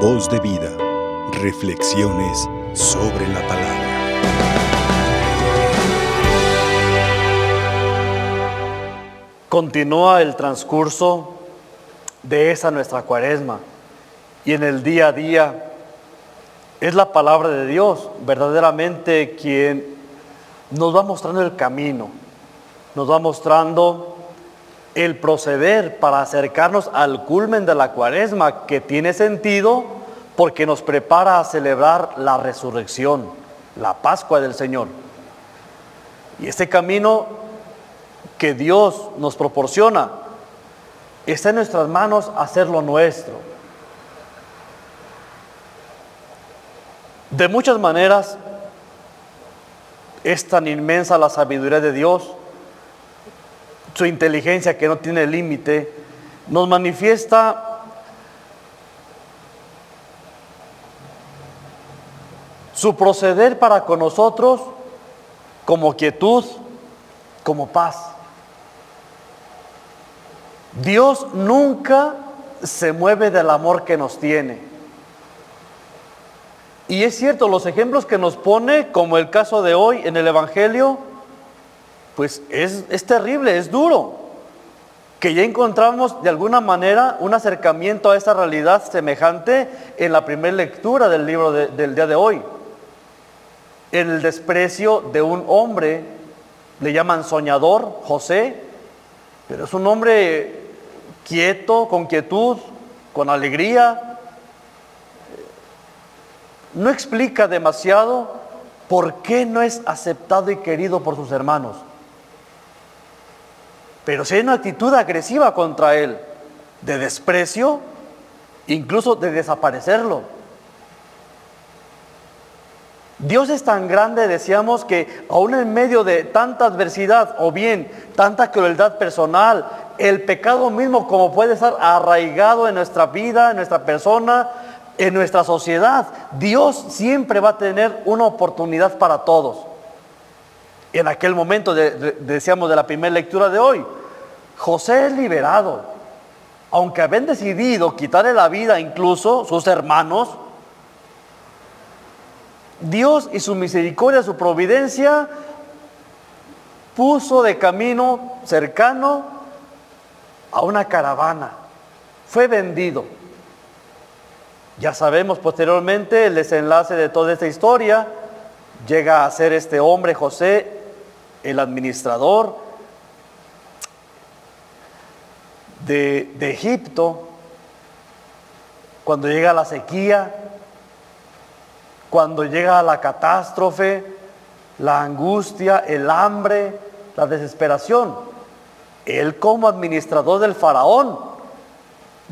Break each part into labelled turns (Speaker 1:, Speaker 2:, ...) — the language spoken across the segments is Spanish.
Speaker 1: Voz de vida. Reflexiones sobre la palabra.
Speaker 2: Continúa el transcurso de esa nuestra cuaresma y en el día a día es la palabra de Dios verdaderamente quien nos va mostrando el camino, nos va mostrando el proceder para acercarnos al culmen de la cuaresma, que tiene sentido porque nos prepara a celebrar la resurrección, la Pascua del Señor. Y este camino que Dios nos proporciona, está en nuestras manos hacerlo nuestro. De muchas maneras, es tan inmensa la sabiduría de Dios su inteligencia que no tiene límite, nos manifiesta su proceder para con nosotros como quietud, como paz. Dios nunca se mueve del amor que nos tiene. Y es cierto, los ejemplos que nos pone, como el caso de hoy en el Evangelio, pues es, terrible, es duro. Que ya encontramos de alguna manera un acercamiento a esta realidad semejante en la primera lectura del libro del día de hoy. El desprecio de un hombre, le llaman soñador, José, pero es un hombre quieto, con quietud, con alegría. No explica demasiado por qué no es aceptado y querido por sus hermanos. Pero si hay una actitud agresiva contra él, de desprecio, incluso de desaparecerlo. Dios es tan grande, decíamos, que aún en medio de tanta adversidad o bien tanta crueldad personal, el pecado mismo como puede estar arraigado en nuestra vida, en nuestra persona, en nuestra sociedad, Dios siempre va a tener una oportunidad para todos. En aquel momento, decíamos de la primera lectura de hoy, José es liberado. Aunque habían decidido quitarle la vida incluso sus hermanos, Dios y su misericordia, su providencia, puso de camino cercano a una caravana. Fue vendido. Ya sabemos posteriormente el desenlace de toda esta historia. Llega a ser este hombre, José, el administrador, de, Egipto, cuando llega la sequía, cuando llega la catástrofe, la angustia, el hambre, la desesperación. Él como administrador del faraón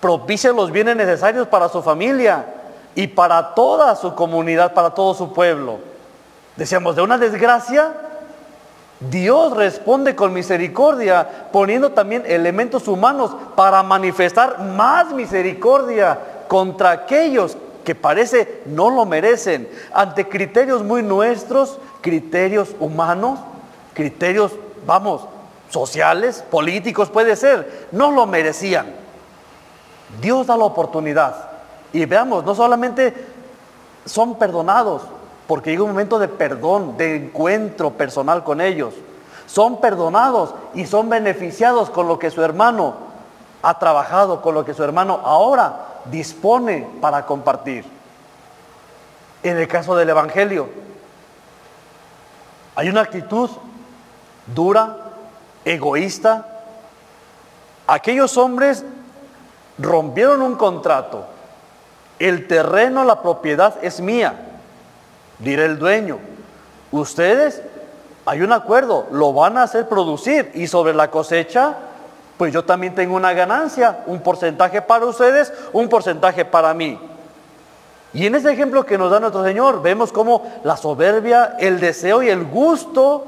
Speaker 2: propicia los bienes necesarios para su familia y para toda su comunidad, para todo su pueblo. Decíamos, de una desgracia Dios responde con misericordia, poniendo también elementos humanos para manifestar más misericordia contra aquellos que parece no lo merecen, ante criterios muy nuestros, criterios humanos, criterios, vamos, sociales, políticos puede ser, no lo merecían. Dios da la oportunidad. Y veamos, no solamente son perdonados, porque llega un momento de perdón, de encuentro personal con ellos. Son perdonados y son beneficiados con lo que su hermano ha trabajado, con lo que su hermano ahora dispone para compartir. En el caso del Evangelio, hay una actitud dura, egoísta. Aquellos hombres rompieron un contrato. El terreno, la propiedad es mía dirá el dueño, ustedes, hay un acuerdo, lo van a hacer producir y sobre la cosecha, pues yo también tengo una ganancia, un porcentaje para ustedes, un porcentaje para mí. Y en ese ejemplo que nos da nuestro Señor, vemos como la soberbia, el deseo y el gusto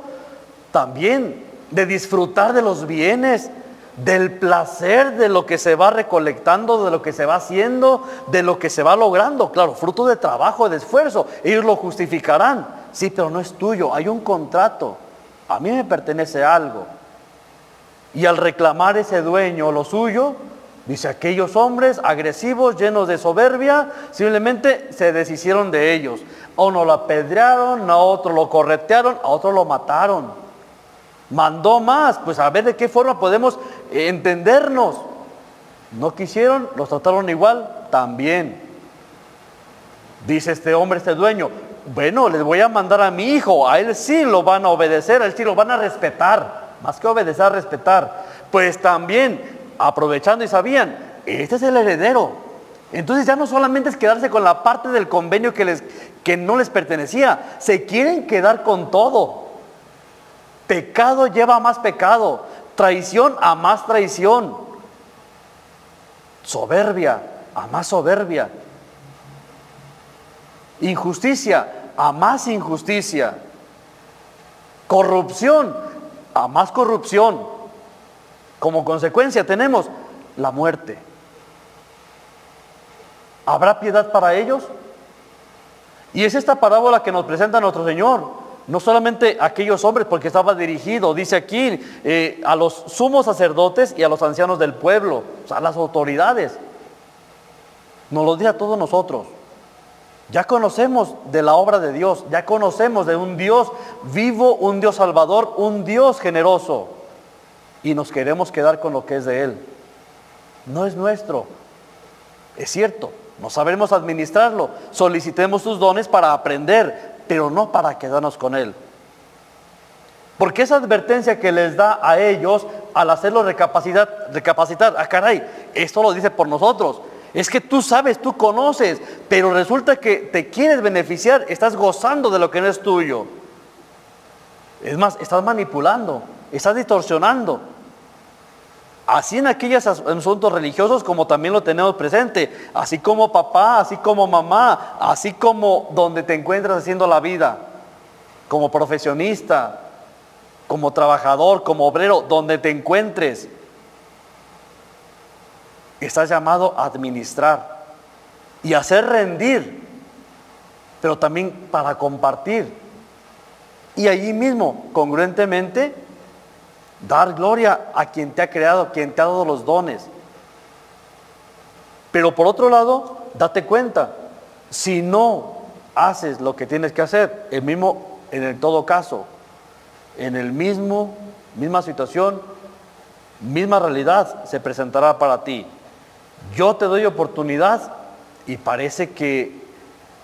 Speaker 2: también de disfrutar de los bienes, del placer de lo que se va recolectando, de lo que se va haciendo, de lo que se va logrando. Claro, fruto de trabajo, de esfuerzo. Ellos lo justificarán. Sí, pero no es tuyo, hay un contrato. A mí me pertenece algo. Y al reclamar ese dueño lo suyo, Dice, aquellos hombres agresivos, llenos de soberbia, simplemente se deshicieron de ellos. A uno lo apedrearon, a otro lo corretearon, a otro lo mataron. Mandó más, pues a ver de qué forma podemos entendernos. No quisieron, los trataron igual, también. Dice este hombre, este dueño, bueno, les voy a mandar a mi hijo, a él sí lo van a obedecer, a él sí lo van a respetar, más que obedecer, a respetar. Pues también, aprovechando y sabían, este es el heredero. Entonces ya no solamente es quedarse con la parte del convenio que, les, que no les pertenecía, se quieren quedar con todo. Pecado lleva más pecado, traición a más traición, soberbia a más soberbia, injusticia a más injusticia, corrupción a más corrupción. Como consecuencia tenemos la muerte. ¿Habrá piedad para ellos? Y es esta parábola que nos presenta nuestro Señor no solamente a aquellos hombres, porque estaba dirigido, dice aquí, eh, a los sumos sacerdotes y a los ancianos del pueblo, a las autoridades. Nos lo dice a todos nosotros. Ya conocemos de la obra de Dios, ya conocemos de un Dios vivo, un Dios salvador, un Dios generoso. Y nos queremos quedar con lo que es de Él. No es nuestro. Es cierto, no sabremos administrarlo. Solicitemos sus dones para aprender, pero no para quedarnos con Él. Porque esa advertencia que les da a ellos al hacerlo recapacitar, recapacitar, ah caray, esto lo dice por nosotros. Es que tú sabes, tú conoces, pero resulta que te quieres beneficiar, estás gozando de lo que no es tuyo. Es más, estás manipulando, estás distorsionando. Así en aquellos asuntos religiosos como también lo tenemos presente, así como papá, así como mamá, así como donde te encuentras haciendo la vida, como profesionista, como trabajador, como obrero, donde te encuentres. Estás llamado a administrar y hacer rendir, pero también para compartir. Y allí mismo, congruentemente, Dar gloria a quien te ha creado, quien te ha dado los dones. Pero por otro lado, date cuenta, si no haces lo que tienes que hacer, el mismo, en el todo caso, en el mismo, misma situación, misma realidad se presentará para ti. Yo te doy oportunidad y parece que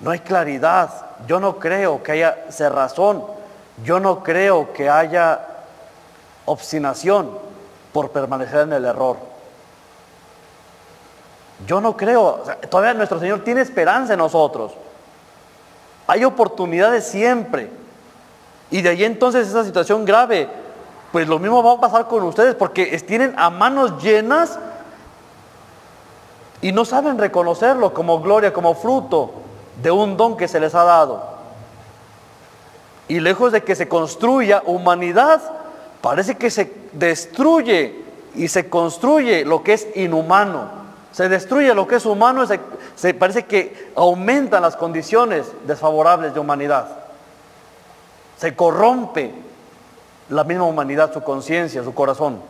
Speaker 2: no hay claridad. Yo no creo que haya cerrazón. Yo no creo que haya obstinación por permanecer en el error. Yo no creo, todavía nuestro Señor tiene esperanza en nosotros. Hay oportunidades siempre. Y de ahí entonces esa situación grave, pues lo mismo va a pasar con ustedes porque tienen a manos llenas y no saben reconocerlo como gloria, como fruto de un don que se les ha dado. Y lejos de que se construya humanidad, parece que se destruye y se construye lo que es inhumano. Se destruye lo que es humano, se, se parece que aumentan las condiciones desfavorables de humanidad. Se corrompe la misma humanidad, su conciencia, su corazón.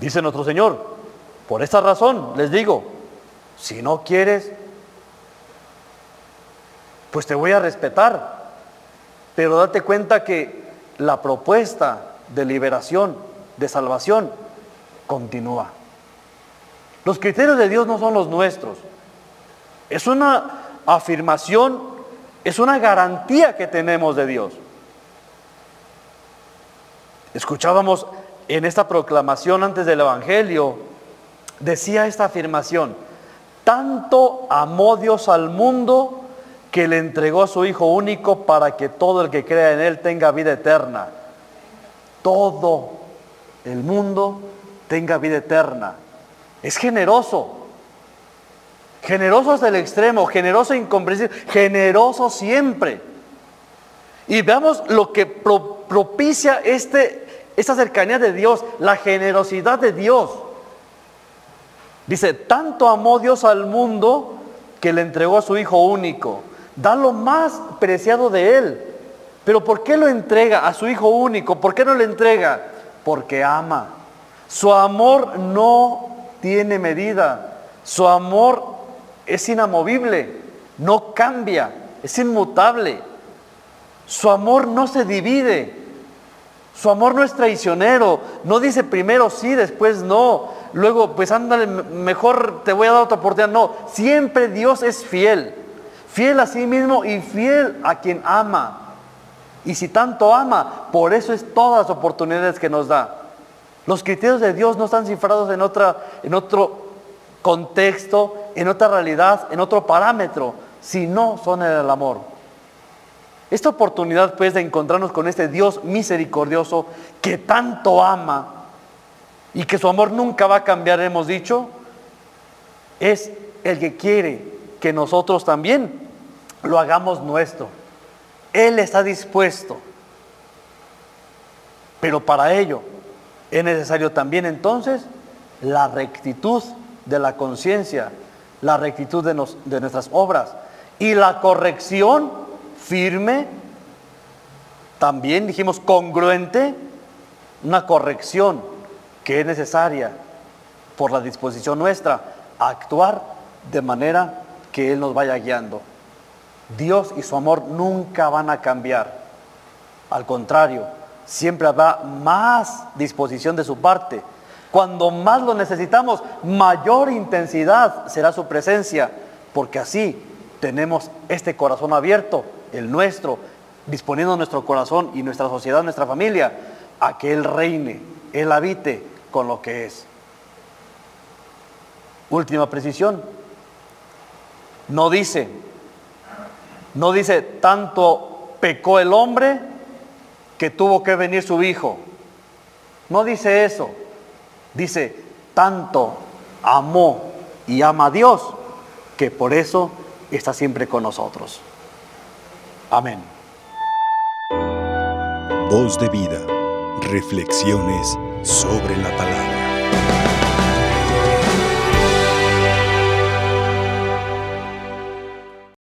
Speaker 2: Dice nuestro Señor, por esta razón les digo, si no quieres, pues te voy a respetar, pero date cuenta que la propuesta de liberación, de salvación, continúa. Los criterios de Dios no son los nuestros. Es una afirmación, es una garantía que tenemos de Dios. Escuchábamos en esta proclamación antes del Evangelio, decía esta afirmación, tanto amó Dios al mundo que le entregó a su Hijo único para que todo el que crea en Él tenga vida eterna. Todo el mundo tenga vida eterna. Es generoso. Generoso hasta el extremo, generoso e incomprensible, generoso siempre. Y veamos lo que propicia este, esta cercanía de Dios, la generosidad de Dios. Dice, tanto amó Dios al mundo que le entregó a su Hijo único da lo más preciado de Él. Pero ¿por qué lo entrega a su Hijo único? ¿Por qué no le entrega? Porque ama. Su amor no tiene medida. Su amor es inamovible, no cambia, es inmutable. Su amor no se divide. Su amor no es traicionero. No dice primero sí, después no. Luego, pues ándale, mejor te voy a dar otra oportunidad. No, siempre Dios es fiel. Fiel a sí mismo y fiel a quien ama. Y si tanto ama, por eso es todas las oportunidades que nos da. Los criterios de Dios no están cifrados en, otra, en otro contexto, en otra realidad, en otro parámetro, sino son en el amor. Esta oportunidad pues de encontrarnos con este Dios misericordioso que tanto ama y que su amor nunca va a cambiar, hemos dicho, es el que quiere que nosotros también lo hagamos nuestro. Él está dispuesto. Pero para ello es necesario también entonces la rectitud de la conciencia, la rectitud de, de, nuestras obras y la corrección firme, también dijimos congruente, una corrección que es necesaria por la disposición nuestra a actuar de manera que Él nos vaya guiando. Dios y su amor nunca van a cambiar. Al contrario, siempre habrá más disposición de su parte. Cuando más lo necesitamos, mayor intensidad será su presencia, porque así tenemos este corazón abierto, el nuestro, disponiendo nuestro corazón y nuestra sociedad, nuestra familia, a que Él reine, Él habite con lo que es. Última precisión. No dice, no dice tanto pecó el hombre que tuvo que venir su hijo. No dice eso. Dice, tanto amó y ama a Dios que por eso está siempre con nosotros. Amén.
Speaker 1: Voz de vida. Reflexiones sobre la palabra.